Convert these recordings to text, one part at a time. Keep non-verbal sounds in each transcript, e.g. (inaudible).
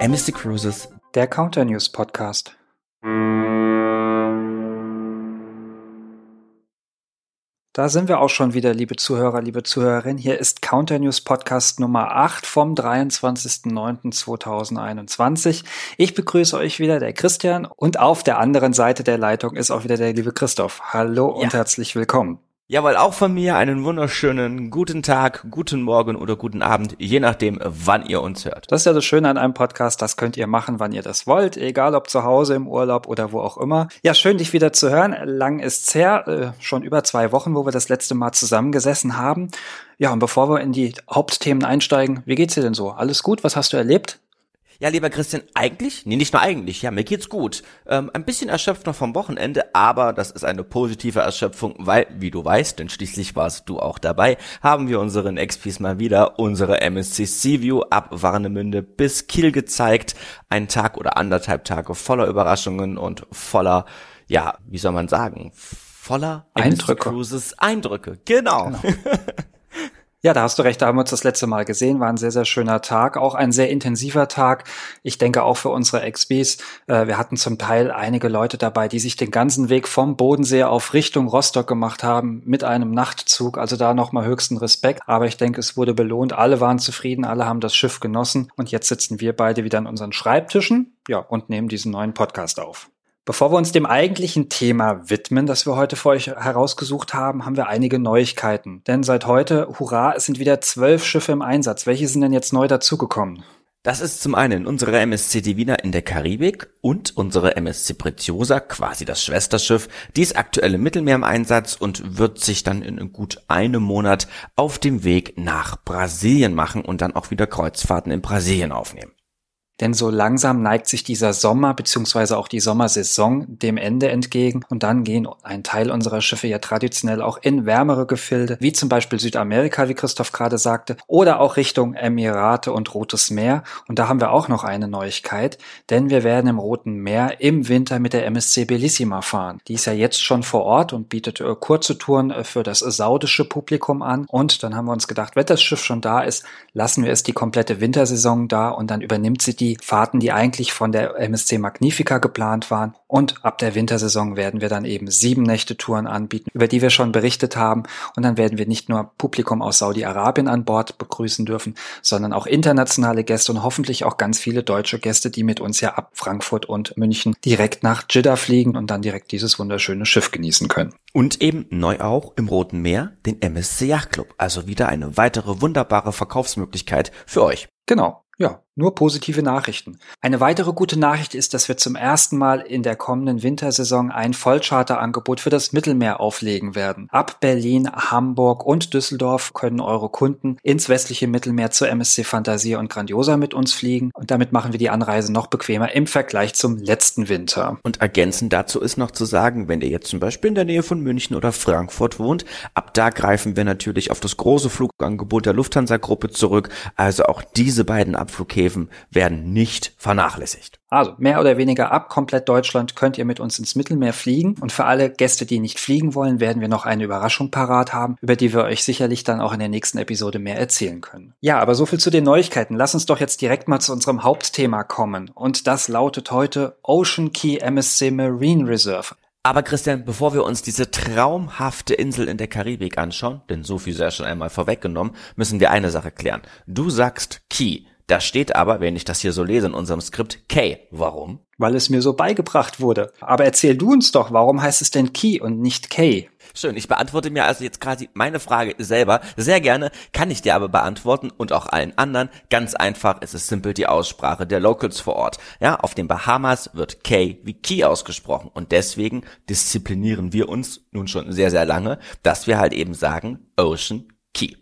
MSC Cruises, der Counter News Podcast. Da sind wir auch schon wieder, liebe Zuhörer, liebe Zuhörerinnen. Hier ist Counter News Podcast Nummer 8 vom 23.09.2021. Ich begrüße euch wieder, der Christian, und auf der anderen Seite der Leitung ist auch wieder der liebe Christoph. Hallo und ja. herzlich willkommen. Jawohl, auch von mir einen wunderschönen guten Tag, guten Morgen oder guten Abend, je nachdem, wann ihr uns hört. Das ist ja das Schöne an einem Podcast, das könnt ihr machen, wann ihr das wollt, egal ob zu Hause, im Urlaub oder wo auch immer. Ja, schön, dich wieder zu hören. Lang ist's her, äh, schon über zwei Wochen, wo wir das letzte Mal zusammengesessen haben. Ja, und bevor wir in die Hauptthemen einsteigen, wie geht's dir denn so? Alles gut? Was hast du erlebt? Ja, lieber Christian, eigentlich, nee, nicht nur eigentlich, ja, mir geht's gut. Ähm, ein bisschen erschöpft noch vom Wochenende, aber das ist eine positive Erschöpfung, weil, wie du weißt, denn schließlich warst du auch dabei, haben wir unseren XPs mal wieder unsere MSC Seaview ab Warnemünde bis Kiel gezeigt. Ein Tag oder anderthalb Tage voller Überraschungen und voller, ja, wie soll man sagen, voller Eindrücke. Cruises Eindrücke, genau. genau. (laughs) Ja, da hast du recht, da haben wir uns das letzte Mal gesehen, war ein sehr, sehr schöner Tag, auch ein sehr intensiver Tag. Ich denke auch für unsere XBs. Äh, wir hatten zum Teil einige Leute dabei, die sich den ganzen Weg vom Bodensee auf Richtung Rostock gemacht haben mit einem Nachtzug. Also da nochmal höchsten Respekt. Aber ich denke, es wurde belohnt. Alle waren zufrieden, alle haben das Schiff genossen. Und jetzt sitzen wir beide wieder an unseren Schreibtischen, ja, und nehmen diesen neuen Podcast auf. Bevor wir uns dem eigentlichen Thema widmen, das wir heute für euch herausgesucht haben, haben wir einige Neuigkeiten. Denn seit heute, hurra, es sind wieder zwölf Schiffe im Einsatz. Welche sind denn jetzt neu dazugekommen? Das ist zum einen unsere MSC Divina in der Karibik und unsere MSC Preziosa, quasi das Schwesterschiff. Die ist aktuell im Mittelmeer im Einsatz und wird sich dann in gut einem Monat auf dem Weg nach Brasilien machen und dann auch wieder Kreuzfahrten in Brasilien aufnehmen. Denn so langsam neigt sich dieser Sommer bzw. auch die Sommersaison dem Ende entgegen und dann gehen ein Teil unserer Schiffe ja traditionell auch in wärmere Gefilde, wie zum Beispiel Südamerika, wie Christoph gerade sagte, oder auch Richtung Emirate und Rotes Meer. Und da haben wir auch noch eine Neuigkeit, denn wir werden im Roten Meer im Winter mit der MSC Bellissima fahren. Die ist ja jetzt schon vor Ort und bietet äh, kurze Touren äh, für das saudische Publikum an. Und dann haben wir uns gedacht, wenn das Schiff schon da ist, lassen wir es die komplette Wintersaison da und dann übernimmt sie die die Fahrten, die eigentlich von der MSC Magnifica geplant waren. Und ab der Wintersaison werden wir dann eben sieben Nächte Touren anbieten, über die wir schon berichtet haben. Und dann werden wir nicht nur Publikum aus Saudi-Arabien an Bord begrüßen dürfen, sondern auch internationale Gäste und hoffentlich auch ganz viele deutsche Gäste, die mit uns ja ab Frankfurt und München direkt nach Jeddah fliegen und dann direkt dieses wunderschöne Schiff genießen können. Und eben neu auch im Roten Meer den MSC Yacht Club. Also wieder eine weitere wunderbare Verkaufsmöglichkeit für euch. Genau. Ja, nur positive Nachrichten. Eine weitere gute Nachricht ist, dass wir zum ersten Mal in der kommenden Wintersaison ein Vollcharterangebot für das Mittelmeer auflegen werden. Ab Berlin, Hamburg und Düsseldorf können eure Kunden ins westliche Mittelmeer zur MSC Fantasia und Grandiosa mit uns fliegen und damit machen wir die Anreise noch bequemer im Vergleich zum letzten Winter. Und ergänzend dazu ist noch zu sagen, wenn ihr jetzt zum Beispiel in der Nähe von München oder Frankfurt wohnt, ab da greifen wir natürlich auf das große Flugangebot der Lufthansa-Gruppe zurück. Also auch diese beiden Abflughäfen Flughäfen werden nicht vernachlässigt. Also mehr oder weniger ab komplett Deutschland könnt ihr mit uns ins Mittelmeer fliegen. Und für alle Gäste, die nicht fliegen wollen, werden wir noch eine Überraschung parat haben, über die wir euch sicherlich dann auch in der nächsten Episode mehr erzählen können. Ja, aber so viel zu den Neuigkeiten. Lass uns doch jetzt direkt mal zu unserem Hauptthema kommen. Und das lautet heute Ocean Key MSC Marine Reserve. Aber Christian, bevor wir uns diese traumhafte Insel in der Karibik anschauen, denn so viel sei schon einmal vorweggenommen, müssen wir eine Sache klären. Du sagst Key. Da steht aber, wenn ich das hier so lese in unserem Skript, K. Warum? Weil es mir so beigebracht wurde. Aber erzähl du uns doch, warum heißt es denn Key und nicht K? Schön, ich beantworte mir also jetzt quasi meine Frage selber. Sehr gerne, kann ich dir aber beantworten und auch allen anderen. Ganz einfach, es ist simpel die Aussprache der Locals vor Ort. Ja, auf den Bahamas wird K wie Key ausgesprochen und deswegen disziplinieren wir uns nun schon sehr, sehr lange, dass wir halt eben sagen Ocean Key.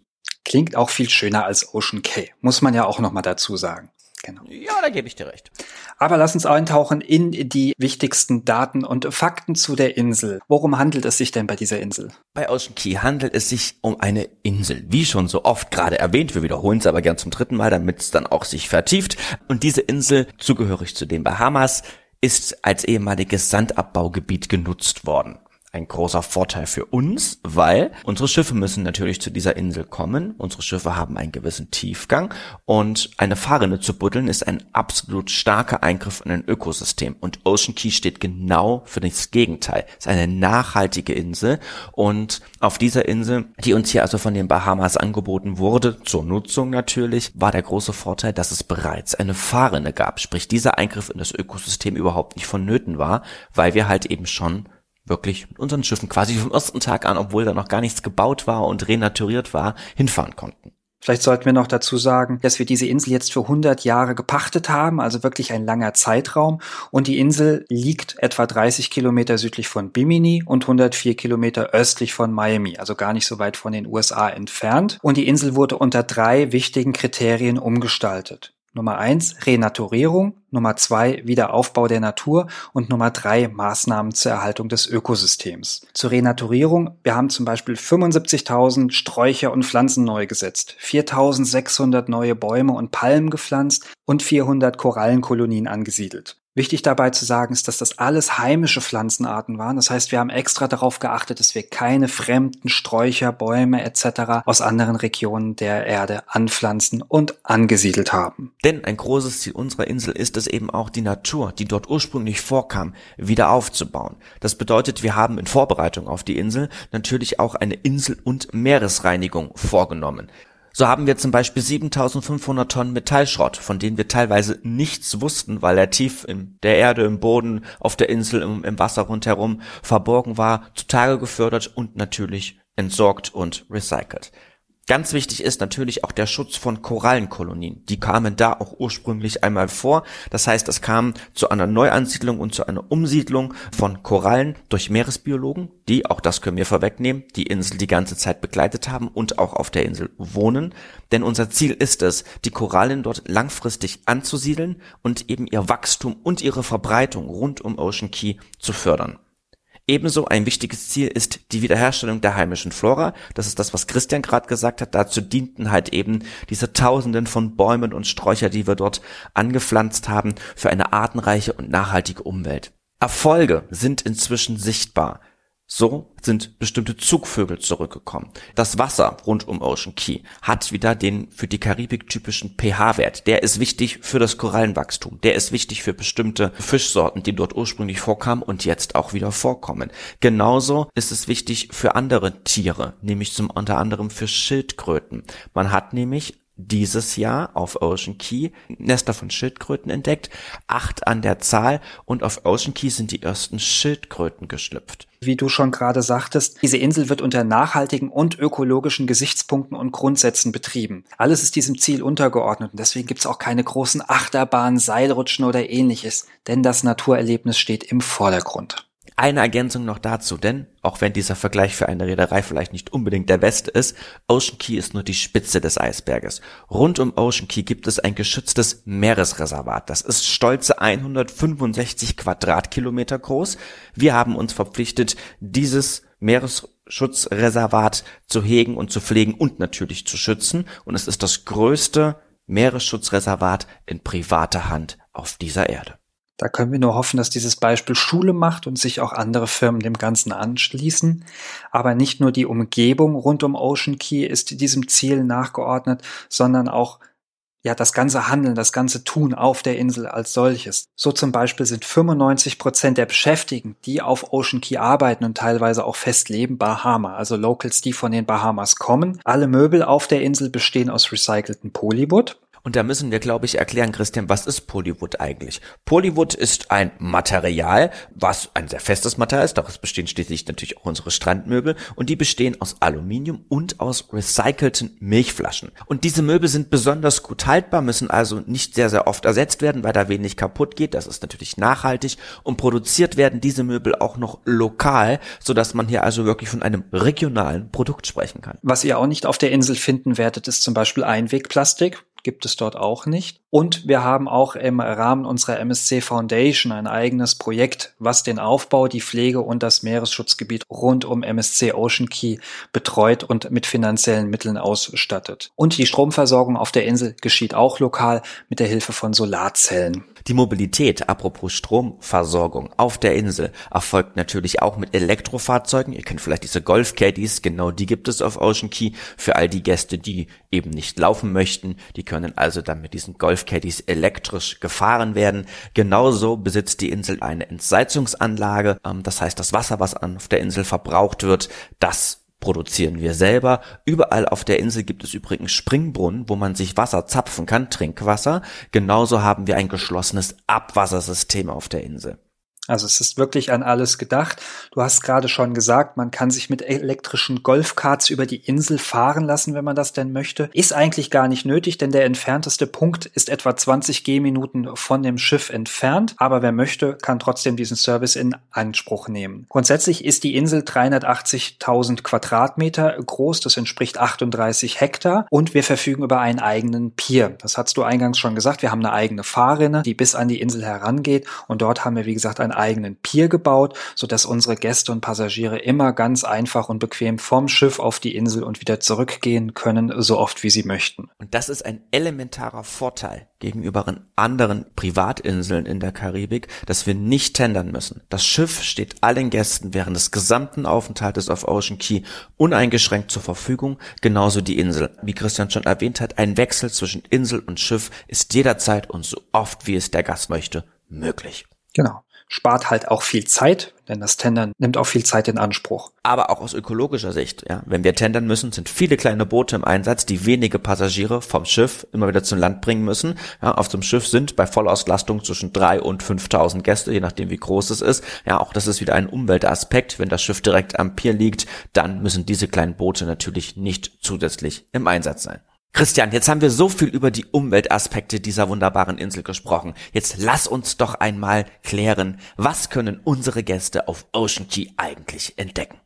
Klingt auch viel schöner als Ocean K, muss man ja auch nochmal dazu sagen. Genau. Ja, da gebe ich dir recht. Aber lass uns eintauchen in die wichtigsten Daten und Fakten zu der Insel. Worum handelt es sich denn bei dieser Insel? Bei Ocean Key handelt es sich um eine Insel. Wie schon so oft gerade erwähnt, wir wiederholen es aber gern zum dritten Mal, damit es dann auch sich vertieft. Und diese Insel, zugehörig zu den Bahamas, ist als ehemaliges Sandabbaugebiet genutzt worden. Ein großer Vorteil für uns, weil unsere Schiffe müssen natürlich zu dieser Insel kommen. Unsere Schiffe haben einen gewissen Tiefgang und eine Fahrrinne zu buddeln ist ein absolut starker Eingriff in ein Ökosystem. Und Ocean Key steht genau für das Gegenteil. Es ist eine nachhaltige Insel und auf dieser Insel, die uns hier also von den Bahamas angeboten wurde, zur Nutzung natürlich, war der große Vorteil, dass es bereits eine Fahrrinne gab. Sprich, dieser Eingriff in das Ökosystem überhaupt nicht vonnöten war, weil wir halt eben schon wirklich mit unseren Schiffen quasi vom ersten Tag an, obwohl da noch gar nichts gebaut war und renaturiert war, hinfahren konnten. Vielleicht sollten wir noch dazu sagen, dass wir diese Insel jetzt für 100 Jahre gepachtet haben, also wirklich ein langer Zeitraum. Und die Insel liegt etwa 30 Kilometer südlich von Bimini und 104 Kilometer östlich von Miami, also gar nicht so weit von den USA entfernt. Und die Insel wurde unter drei wichtigen Kriterien umgestaltet. Nummer eins Renaturierung, Nummer zwei Wiederaufbau der Natur und Nummer drei Maßnahmen zur Erhaltung des Ökosystems. Zur Renaturierung, wir haben zum Beispiel 75.000 Sträucher und Pflanzen neu gesetzt, 4.600 neue Bäume und Palmen gepflanzt und 400 Korallenkolonien angesiedelt. Wichtig dabei zu sagen ist, dass das alles heimische Pflanzenarten waren. Das heißt, wir haben extra darauf geachtet, dass wir keine fremden Sträucher, Bäume etc. aus anderen Regionen der Erde anpflanzen und angesiedelt haben. Denn ein großes Ziel unserer Insel ist es eben auch, die Natur, die dort ursprünglich vorkam, wieder aufzubauen. Das bedeutet, wir haben in Vorbereitung auf die Insel natürlich auch eine Insel- und Meeresreinigung vorgenommen. So haben wir zum Beispiel 7500 Tonnen Metallschrott, von denen wir teilweise nichts wussten, weil er tief in der Erde, im Boden, auf der Insel, im, im Wasser rundherum verborgen war, zutage gefördert und natürlich entsorgt und recycelt. Ganz wichtig ist natürlich auch der Schutz von Korallenkolonien. Die kamen da auch ursprünglich einmal vor. Das heißt, es kam zu einer Neuansiedlung und zu einer Umsiedlung von Korallen durch Meeresbiologen, die, auch das können wir vorwegnehmen, die Insel die ganze Zeit begleitet haben und auch auf der Insel wohnen. Denn unser Ziel ist es, die Korallen dort langfristig anzusiedeln und eben ihr Wachstum und ihre Verbreitung rund um Ocean Key zu fördern. Ebenso ein wichtiges Ziel ist die Wiederherstellung der heimischen Flora. Das ist das, was Christian gerade gesagt hat. Dazu dienten halt eben diese Tausenden von Bäumen und Sträucher, die wir dort angepflanzt haben, für eine artenreiche und nachhaltige Umwelt. Erfolge sind inzwischen sichtbar. So sind bestimmte Zugvögel zurückgekommen. Das Wasser rund um Ocean Key hat wieder den für die Karibik typischen pH-Wert. Der ist wichtig für das Korallenwachstum. Der ist wichtig für bestimmte Fischsorten, die dort ursprünglich vorkamen und jetzt auch wieder vorkommen. Genauso ist es wichtig für andere Tiere, nämlich zum unter anderem für Schildkröten. Man hat nämlich dieses Jahr auf Ocean Key Nester von Schildkröten entdeckt, acht an der Zahl und auf Ocean Key sind die ersten Schildkröten geschlüpft. Wie du schon gerade sagtest, diese Insel wird unter nachhaltigen und ökologischen Gesichtspunkten und Grundsätzen betrieben. Alles ist diesem Ziel untergeordnet und deswegen gibt es auch keine großen Achterbahnen, Seilrutschen oder ähnliches, denn das Naturerlebnis steht im Vordergrund. Eine Ergänzung noch dazu, denn auch wenn dieser Vergleich für eine Reederei vielleicht nicht unbedingt der beste ist, Ocean Key ist nur die Spitze des Eisberges. Rund um Ocean Key gibt es ein geschütztes Meeresreservat. Das ist stolze 165 Quadratkilometer groß. Wir haben uns verpflichtet, dieses Meeresschutzreservat zu hegen und zu pflegen und natürlich zu schützen. Und es ist das größte Meeresschutzreservat in privater Hand auf dieser Erde. Da können wir nur hoffen, dass dieses Beispiel Schule macht und sich auch andere Firmen dem Ganzen anschließen. Aber nicht nur die Umgebung rund um Ocean Key ist diesem Ziel nachgeordnet, sondern auch ja, das ganze Handeln, das ganze Tun auf der Insel als solches. So zum Beispiel sind 95 Prozent der Beschäftigten, die auf Ocean Key arbeiten und teilweise auch fest leben, Bahama, also Locals, die von den Bahamas kommen. Alle Möbel auf der Insel bestehen aus recycelten Polywood. Und da müssen wir, glaube ich, erklären, Christian, was ist Polywood eigentlich? Polywood ist ein Material, was ein sehr festes Material ist. Daraus bestehen schließlich natürlich auch unsere Strandmöbel. Und die bestehen aus Aluminium und aus recycelten Milchflaschen. Und diese Möbel sind besonders gut haltbar, müssen also nicht sehr, sehr oft ersetzt werden, weil da wenig kaputt geht. Das ist natürlich nachhaltig. Und produziert werden diese Möbel auch noch lokal, sodass man hier also wirklich von einem regionalen Produkt sprechen kann. Was ihr auch nicht auf der Insel finden werdet, ist zum Beispiel Einwegplastik gibt es dort auch nicht. Und wir haben auch im Rahmen unserer MSC Foundation ein eigenes Projekt, was den Aufbau, die Pflege und das Meeresschutzgebiet rund um MSC Ocean Key betreut und mit finanziellen Mitteln ausstattet. Und die Stromversorgung auf der Insel geschieht auch lokal mit der Hilfe von Solarzellen. Die Mobilität, apropos Stromversorgung auf der Insel, erfolgt natürlich auch mit Elektrofahrzeugen. Ihr kennt vielleicht diese Golf Caddies, genau die gibt es auf Ocean Key. Für all die Gäste, die eben nicht laufen möchten, die können also dann mit diesen Golf Caddies elektrisch gefahren werden. Genauso besitzt die Insel eine Entsalzungsanlage. Ähm, das heißt, das Wasser, was auf der Insel verbraucht wird, das produzieren wir selber. Überall auf der Insel gibt es übrigens Springbrunnen, wo man sich Wasser zapfen kann, Trinkwasser. Genauso haben wir ein geschlossenes Abwassersystem auf der Insel. Also es ist wirklich an alles gedacht. Du hast gerade schon gesagt, man kann sich mit elektrischen Golfkarts über die Insel fahren lassen, wenn man das denn möchte. Ist eigentlich gar nicht nötig, denn der entfernteste Punkt ist etwa 20 Gehminuten von dem Schiff entfernt. Aber wer möchte, kann trotzdem diesen Service in Anspruch nehmen. Grundsätzlich ist die Insel 380.000 Quadratmeter groß. Das entspricht 38 Hektar. Und wir verfügen über einen eigenen Pier. Das hast du eingangs schon gesagt. Wir haben eine eigene Fahrrinne, die bis an die Insel herangeht. Und dort haben wir, wie gesagt, ein eigenen Pier gebaut, sodass unsere Gäste und Passagiere immer ganz einfach und bequem vom Schiff auf die Insel und wieder zurückgehen können, so oft wie sie möchten. Und das ist ein elementarer Vorteil gegenüber anderen Privatinseln in der Karibik, dass wir nicht tendern müssen. Das Schiff steht allen Gästen während des gesamten Aufenthaltes auf Ocean Key uneingeschränkt zur Verfügung, genauso die Insel. Wie Christian schon erwähnt hat, ein Wechsel zwischen Insel und Schiff ist jederzeit und so oft wie es der Gast möchte möglich. Genau spart halt auch viel Zeit, denn das Tendern nimmt auch viel Zeit in Anspruch. Aber auch aus ökologischer Sicht, ja. Wenn wir tendern müssen, sind viele kleine Boote im Einsatz, die wenige Passagiere vom Schiff immer wieder zum Land bringen müssen. Ja, auf dem Schiff sind bei Vollauslastung zwischen drei und 5000 Gäste, je nachdem wie groß es ist. Ja, auch das ist wieder ein Umweltaspekt. Wenn das Schiff direkt am Pier liegt, dann müssen diese kleinen Boote natürlich nicht zusätzlich im Einsatz sein. Christian, jetzt haben wir so viel über die Umweltaspekte dieser wunderbaren Insel gesprochen. Jetzt lass uns doch einmal klären, was können unsere Gäste auf Ocean Key eigentlich entdecken?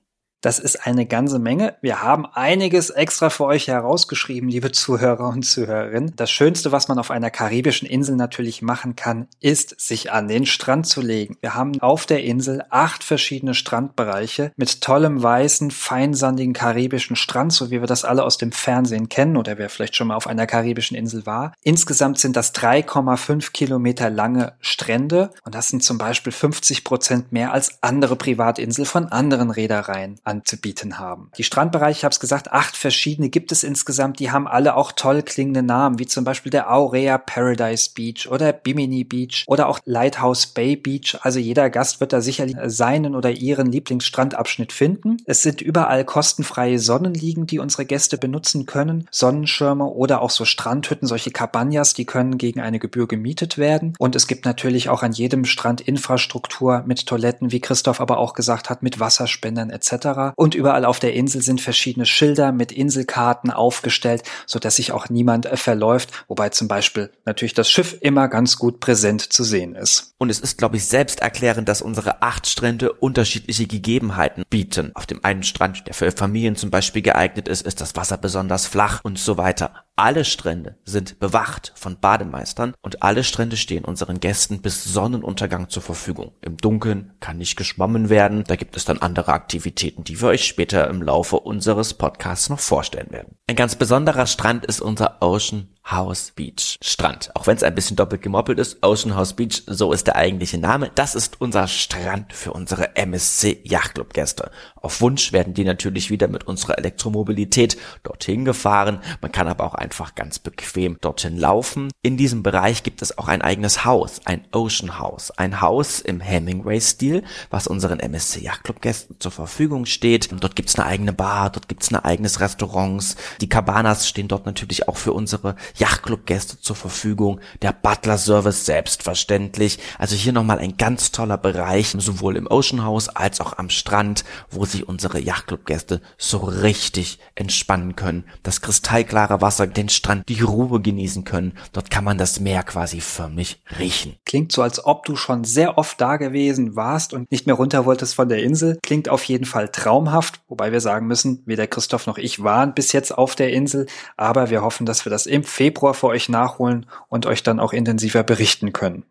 Das ist eine ganze Menge. Wir haben einiges extra für euch herausgeschrieben, liebe Zuhörer und Zuhörerinnen. Das Schönste, was man auf einer karibischen Insel natürlich machen kann, ist, sich an den Strand zu legen. Wir haben auf der Insel acht verschiedene Strandbereiche mit tollem weißen, feinsandigen karibischen Strand, so wie wir das alle aus dem Fernsehen kennen oder wer vielleicht schon mal auf einer karibischen Insel war. Insgesamt sind das 3,5 Kilometer lange Strände und das sind zum Beispiel 50 Prozent mehr als andere Privatinseln von anderen Reedereien anzubieten haben. Die Strandbereiche, ich habe es gesagt, acht verschiedene gibt es insgesamt. Die haben alle auch toll klingende Namen, wie zum Beispiel der Aurea Paradise Beach oder Bimini Beach oder auch Lighthouse Bay Beach. Also jeder Gast wird da sicherlich seinen oder ihren Lieblingsstrandabschnitt finden. Es sind überall kostenfreie Sonnenliegen, die unsere Gäste benutzen können, Sonnenschirme oder auch so Strandhütten, solche Cabanas, die können gegen eine Gebühr gemietet werden. Und es gibt natürlich auch an jedem Strand Infrastruktur mit Toiletten, wie Christoph aber auch gesagt hat, mit Wasserspendern etc. Und überall auf der Insel sind verschiedene Schilder mit Inselkarten aufgestellt, so sich auch niemand äh, verläuft, wobei zum Beispiel natürlich das Schiff immer ganz gut präsent zu sehen ist. Und es ist, glaube ich, selbst erklärend, dass unsere acht Strände unterschiedliche Gegebenheiten bieten. Auf dem einen Strand, der für Familien zum Beispiel geeignet ist, ist das Wasser besonders flach und so weiter. Alle Strände sind bewacht von Bademeistern und alle Strände stehen unseren Gästen bis Sonnenuntergang zur Verfügung. Im Dunkeln kann nicht geschwommen werden, da gibt es dann andere Aktivitäten, die wir euch später im Laufe unseres Podcasts noch vorstellen werden. Ein ganz besonderer Strand ist unser Ocean House Beach Strand. Auch wenn es ein bisschen doppelt gemoppelt ist, Ocean House Beach, so ist der eigentliche Name. Das ist unser Strand für unsere MSC Yachtclub Gäste. Auf Wunsch werden die natürlich wieder mit unserer Elektromobilität dorthin gefahren. Man kann aber auch einfach ganz bequem dorthin laufen. In diesem Bereich gibt es auch ein eigenes Haus, ein Ocean House. Ein Haus im Hemingway-Stil, was unseren MSC Yachtclub Gästen zur Verfügung steht. Dort gibt's eine eigene Bar, dort gibt's ein eigenes Restaurants. Die Cabanas stehen dort natürlich auch für unsere Yachtclub-Gäste zur Verfügung, der Butler-Service selbstverständlich. Also hier nochmal ein ganz toller Bereich, sowohl im Ocean House als auch am Strand, wo sich unsere Yachtclub-Gäste so richtig entspannen können. Das kristallklare Wasser, den Strand, die Ruhe genießen können. Dort kann man das Meer quasi förmlich riechen. Klingt so, als ob du schon sehr oft da gewesen warst und nicht mehr runter wolltest von der Insel. Klingt auf jeden Fall traumhaft, wobei wir sagen müssen, weder Christoph noch ich waren bis jetzt auf der Insel, aber wir hoffen, dass wir das im Februar für euch nachholen und euch dann auch intensiver berichten können.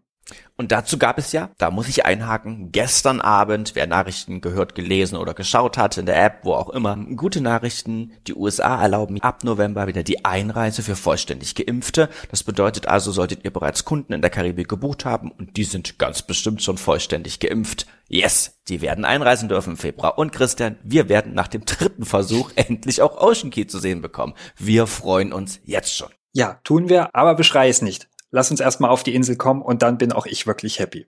Und dazu gab es ja, da muss ich einhaken, gestern Abend, wer Nachrichten gehört, gelesen oder geschaut hat, in der App, wo auch immer, gute Nachrichten. Die USA erlauben ab November wieder die Einreise für vollständig Geimpfte. Das bedeutet also, solltet ihr bereits Kunden in der Karibik gebucht haben und die sind ganz bestimmt schon vollständig geimpft. Yes, die werden einreisen dürfen im Februar. Und Christian, wir werden nach dem dritten Versuch (laughs) endlich auch Ocean Key zu sehen bekommen. Wir freuen uns jetzt schon. Ja, tun wir, aber beschrei es nicht lass uns erstmal auf die Insel kommen und dann bin auch ich wirklich happy.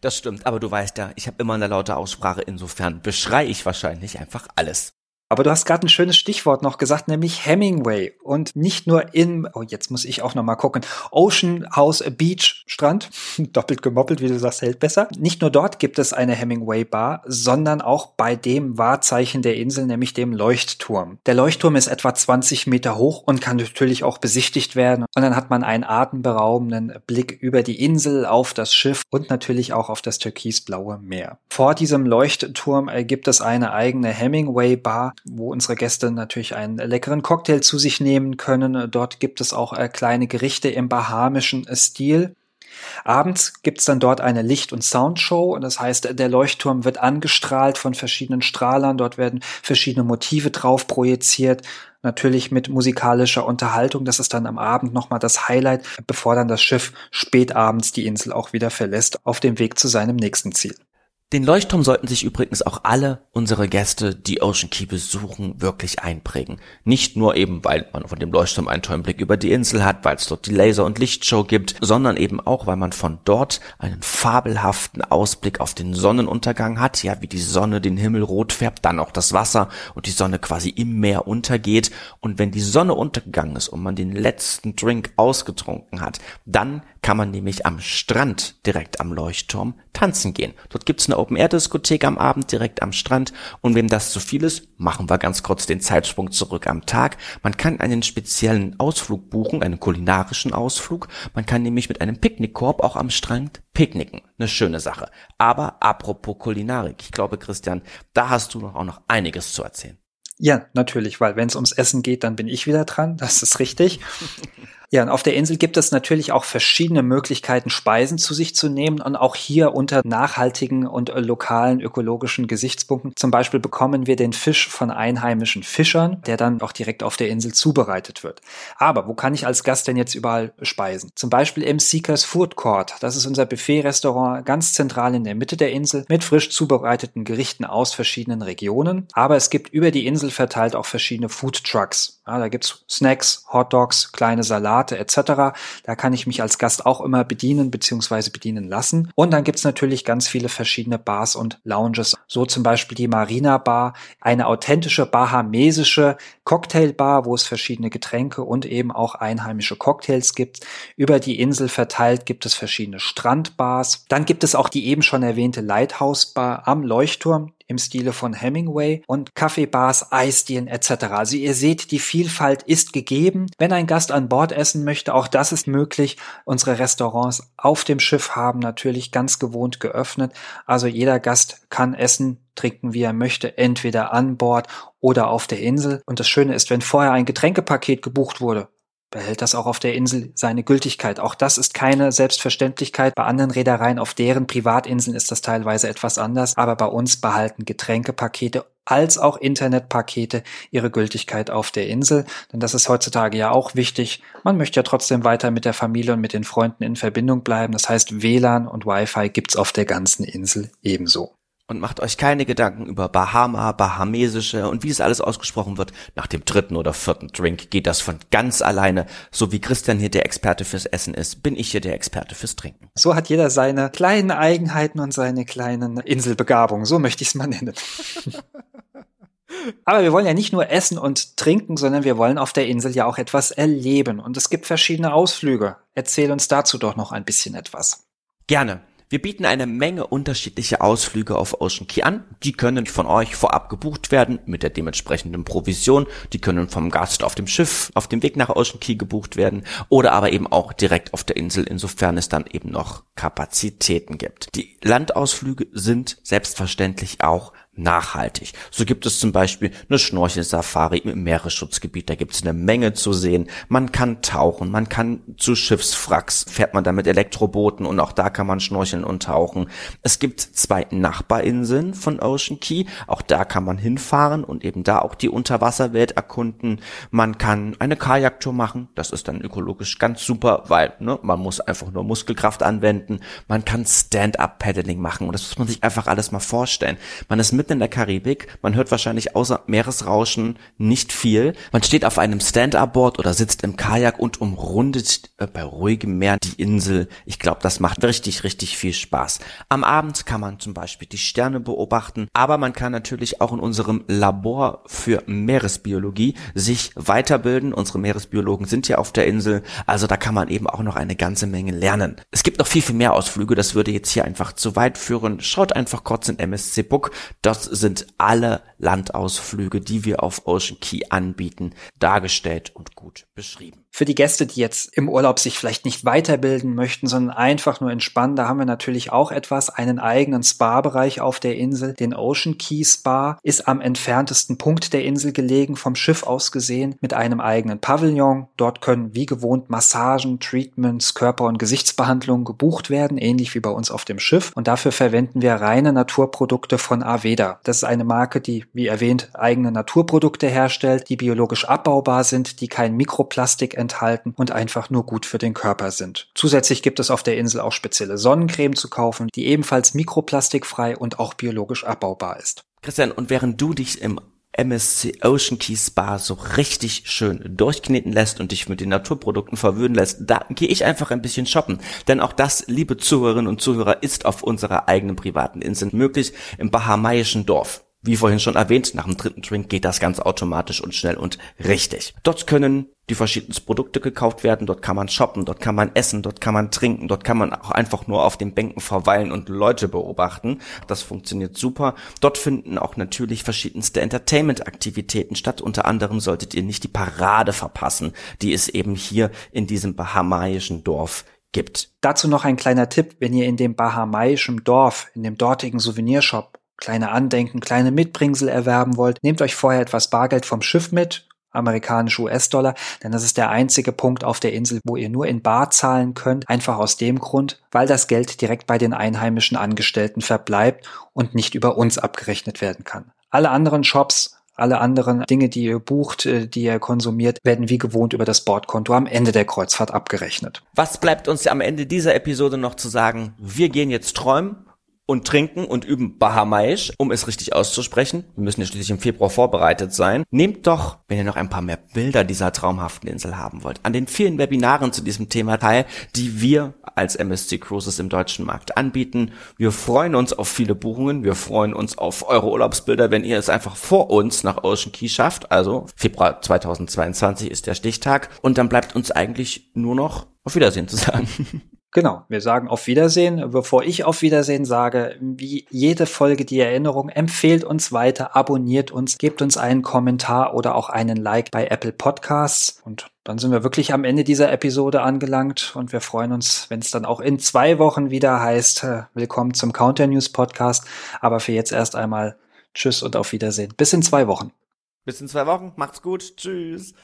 Das stimmt, aber du weißt ja, ich habe immer eine laute Aussprache, insofern beschrei ich wahrscheinlich einfach alles. Aber du hast gerade ein schönes Stichwort noch gesagt, nämlich Hemingway. Und nicht nur in, oh, jetzt muss ich auch noch mal gucken, Ocean House Beach Strand, (laughs) doppelt gemoppelt, wie du sagst, hält besser. Nicht nur dort gibt es eine Hemingway Bar, sondern auch bei dem Wahrzeichen der Insel, nämlich dem Leuchtturm. Der Leuchtturm ist etwa 20 Meter hoch und kann natürlich auch besichtigt werden. Und dann hat man einen atemberaubenden Blick über die Insel, auf das Schiff und natürlich auch auf das türkisblaue Meer. Vor diesem Leuchtturm äh, gibt es eine eigene Hemingway Bar wo unsere Gäste natürlich einen leckeren Cocktail zu sich nehmen können. Dort gibt es auch äh, kleine Gerichte im bahamischen Stil. Abends gibt's dann dort eine Licht- und Soundshow. Und das heißt, der Leuchtturm wird angestrahlt von verschiedenen Strahlern. Dort werden verschiedene Motive drauf projiziert. Natürlich mit musikalischer Unterhaltung. Das ist dann am Abend nochmal das Highlight, bevor dann das Schiff spät abends die Insel auch wieder verlässt, auf dem Weg zu seinem nächsten Ziel. Den Leuchtturm sollten sich übrigens auch alle unsere Gäste, die Ocean Key besuchen, wirklich einprägen. Nicht nur eben, weil man von dem Leuchtturm einen tollen Blick über die Insel hat, weil es dort die Laser- und Lichtshow gibt, sondern eben auch, weil man von dort einen fabelhaften Ausblick auf den Sonnenuntergang hat, ja, wie die Sonne den Himmel rot färbt, dann auch das Wasser und die Sonne quasi im Meer untergeht. Und wenn die Sonne untergegangen ist und man den letzten Drink ausgetrunken hat, dann kann man nämlich am Strand direkt am Leuchtturm tanzen gehen. Dort gibt's eine Open-Air-Diskothek am Abend direkt am Strand und wem das zu viel ist, machen wir ganz kurz den Zeitsprung zurück am Tag. Man kann einen speziellen Ausflug buchen, einen kulinarischen Ausflug. Man kann nämlich mit einem Picknickkorb auch am Strand picknicken. Eine schöne Sache. Aber apropos Kulinarik, ich glaube Christian, da hast du noch auch noch einiges zu erzählen. Ja, natürlich, weil wenn es ums Essen geht, dann bin ich wieder dran. Das ist richtig. (laughs) Ja, und auf der Insel gibt es natürlich auch verschiedene Möglichkeiten, Speisen zu sich zu nehmen und auch hier unter nachhaltigen und äh, lokalen ökologischen Gesichtspunkten. Zum Beispiel bekommen wir den Fisch von einheimischen Fischern, der dann auch direkt auf der Insel zubereitet wird. Aber wo kann ich als Gast denn jetzt überall speisen? Zum Beispiel im Seekers Food Court. Das ist unser Buffet-Restaurant ganz zentral in der Mitte der Insel mit frisch zubereiteten Gerichten aus verschiedenen Regionen. Aber es gibt über die Insel verteilt auch verschiedene Food Trucks. Ja, da gibt's Snacks, Hot Dogs, kleine Salate etc. Da kann ich mich als Gast auch immer bedienen bzw. bedienen lassen. Und dann gibt's natürlich ganz viele verschiedene Bars und Lounges. So zum Beispiel die Marina Bar, eine authentische bahamesische Cocktailbar, wo es verschiedene Getränke und eben auch einheimische Cocktails gibt. Über die Insel verteilt gibt es verschiedene Strandbars. Dann gibt es auch die eben schon erwähnte Lighthouse Bar am Leuchtturm im Stile von Hemingway und Kaffeebars, Eisdielen etc. Also ihr seht, die Vielfalt ist gegeben. Wenn ein Gast an Bord essen möchte, auch das ist möglich. Unsere Restaurants auf dem Schiff haben natürlich ganz gewohnt geöffnet. Also jeder Gast kann essen, trinken, wie er möchte, entweder an Bord oder auf der Insel. Und das Schöne ist, wenn vorher ein Getränkepaket gebucht wurde, behält das auch auf der Insel seine Gültigkeit. Auch das ist keine Selbstverständlichkeit. Bei anderen Reedereien auf deren Privatinseln ist das teilweise etwas anders, aber bei uns behalten Getränkepakete als auch Internetpakete ihre Gültigkeit auf der Insel. Denn das ist heutzutage ja auch wichtig. Man möchte ja trotzdem weiter mit der Familie und mit den Freunden in Verbindung bleiben. Das heißt, WLAN und Wi-Fi gibt's auf der ganzen Insel ebenso und macht euch keine Gedanken über Bahama, Bahamesische und wie es alles ausgesprochen wird. Nach dem dritten oder vierten Drink geht das von ganz alleine. So wie Christian hier der Experte fürs Essen ist, bin ich hier der Experte fürs Trinken. So hat jeder seine kleinen Eigenheiten und seine kleinen Inselbegabungen. So möchte ich es mal nennen. (laughs) Aber wir wollen ja nicht nur essen und trinken, sondern wir wollen auf der Insel ja auch etwas erleben. Und es gibt verschiedene Ausflüge. Erzähl uns dazu doch noch ein bisschen etwas. Gerne. Wir bieten eine Menge unterschiedliche Ausflüge auf Ocean Key an. Die können von euch vorab gebucht werden mit der dementsprechenden Provision. Die können vom Gast auf dem Schiff auf dem Weg nach Ocean Key gebucht werden oder aber eben auch direkt auf der Insel, insofern es dann eben noch Kapazitäten gibt. Die Landausflüge sind selbstverständlich auch nachhaltig. So gibt es zum Beispiel eine Schnorchelsafari im Meeresschutzgebiet, da gibt es eine Menge zu sehen. Man kann tauchen, man kann zu Schiffswracks, fährt man da mit Elektrobooten und auch da kann man schnorcheln und tauchen. Es gibt zwei Nachbarinseln von Ocean Key, auch da kann man hinfahren und eben da auch die Unterwasserwelt erkunden. Man kann eine Kajaktour machen, das ist dann ökologisch ganz super, weil ne, man muss einfach nur Muskelkraft anwenden. Man kann Stand-up-Paddling machen und das muss man sich einfach alles mal vorstellen. Man ist mitten in der Karibik. Man hört wahrscheinlich außer Meeresrauschen nicht viel. Man steht auf einem Stand-up-Board oder sitzt im Kajak und umrundet äh, bei ruhigem Meer die Insel. Ich glaube, das macht richtig, richtig viel Spaß. Am Abend kann man zum Beispiel die Sterne beobachten, aber man kann natürlich auch in unserem Labor für Meeresbiologie sich weiterbilden. Unsere Meeresbiologen sind ja auf der Insel, also da kann man eben auch noch eine ganze Menge lernen. Es gibt noch viel, viel mehr Ausflüge, das würde jetzt hier einfach zu weit führen. Schaut einfach kurz in MSC Book. Das sind alle Landausflüge, die wir auf Ocean Key anbieten, dargestellt und gut beschrieben. Für die Gäste, die jetzt im Urlaub sich vielleicht nicht weiterbilden möchten, sondern einfach nur entspannen, da haben wir natürlich auch etwas, einen eigenen Spa-Bereich auf der Insel. Den Ocean Key Spa ist am entferntesten Punkt der Insel gelegen, vom Schiff aus gesehen, mit einem eigenen Pavillon. Dort können wie gewohnt Massagen, Treatments, Körper- und Gesichtsbehandlungen gebucht werden, ähnlich wie bei uns auf dem Schiff. Und dafür verwenden wir reine Naturprodukte von Aveda. Das ist eine Marke, die, wie erwähnt, eigene Naturprodukte herstellt, die biologisch abbaubar sind, die kein Mikroplastik enthalten und einfach nur gut für den Körper sind. Zusätzlich gibt es auf der Insel auch spezielle Sonnencreme zu kaufen, die ebenfalls mikroplastikfrei und auch biologisch abbaubar ist. Christian, und während du dich im MSC Ocean Key Spa so richtig schön durchkneten lässt und dich mit den Naturprodukten verwöhnen lässt, da gehe ich einfach ein bisschen shoppen. Denn auch das, liebe Zuhörerinnen und Zuhörer, ist auf unserer eigenen privaten Insel möglich im bahamaischen Dorf. Wie vorhin schon erwähnt, nach dem dritten Drink geht das ganz automatisch und schnell und richtig. Dort können die verschiedensten Produkte gekauft werden, dort kann man shoppen, dort kann man essen, dort kann man trinken, dort kann man auch einfach nur auf den Bänken verweilen und Leute beobachten. Das funktioniert super. Dort finden auch natürlich verschiedenste Entertainment-Aktivitäten statt. Unter anderem solltet ihr nicht die Parade verpassen, die es eben hier in diesem bahamaischen Dorf gibt. Dazu noch ein kleiner Tipp, wenn ihr in dem bahamaischen Dorf, in dem dortigen Souvenirshop kleine Andenken, kleine Mitbringsel erwerben wollt, nehmt euch vorher etwas Bargeld vom Schiff mit, amerikanische US-Dollar, denn das ist der einzige Punkt auf der Insel, wo ihr nur in Bar zahlen könnt, einfach aus dem Grund, weil das Geld direkt bei den einheimischen Angestellten verbleibt und nicht über uns abgerechnet werden kann. Alle anderen Shops alle anderen Dinge, die ihr bucht, äh, die ihr konsumiert, werden wie gewohnt über das Bordkonto am Ende der Kreuzfahrt abgerechnet. Was bleibt uns am Ende dieser Episode noch zu sagen? Wir gehen jetzt träumen und trinken und üben Bahamaisch, um es richtig auszusprechen. Wir müssen ja schließlich im Februar vorbereitet sein. Nehmt doch, wenn ihr noch ein paar mehr Bilder dieser traumhaften Insel haben wollt, an den vielen Webinaren zu diesem Thema teil, die wir als MSC Cruises im deutschen Markt anbieten. Wir freuen uns auf viele Buchungen. Wir freuen uns auf eure Urlaubsbilder, wenn ihr es einfach vor uns nach Ocean Key schafft. Also Februar 2022 ist der Stichtag. Und dann bleibt uns eigentlich nur noch auf Wiedersehen zu sagen. (laughs) Genau, wir sagen auf Wiedersehen. Bevor ich auf Wiedersehen sage, wie jede Folge die Erinnerung, empfehlt uns weiter, abonniert uns, gebt uns einen Kommentar oder auch einen Like bei Apple Podcasts. Und dann sind wir wirklich am Ende dieser Episode angelangt und wir freuen uns, wenn es dann auch in zwei Wochen wieder heißt, äh, willkommen zum Counter News Podcast. Aber für jetzt erst einmal Tschüss und auf Wiedersehen. Bis in zwei Wochen. Bis in zwei Wochen. Macht's gut. Tschüss.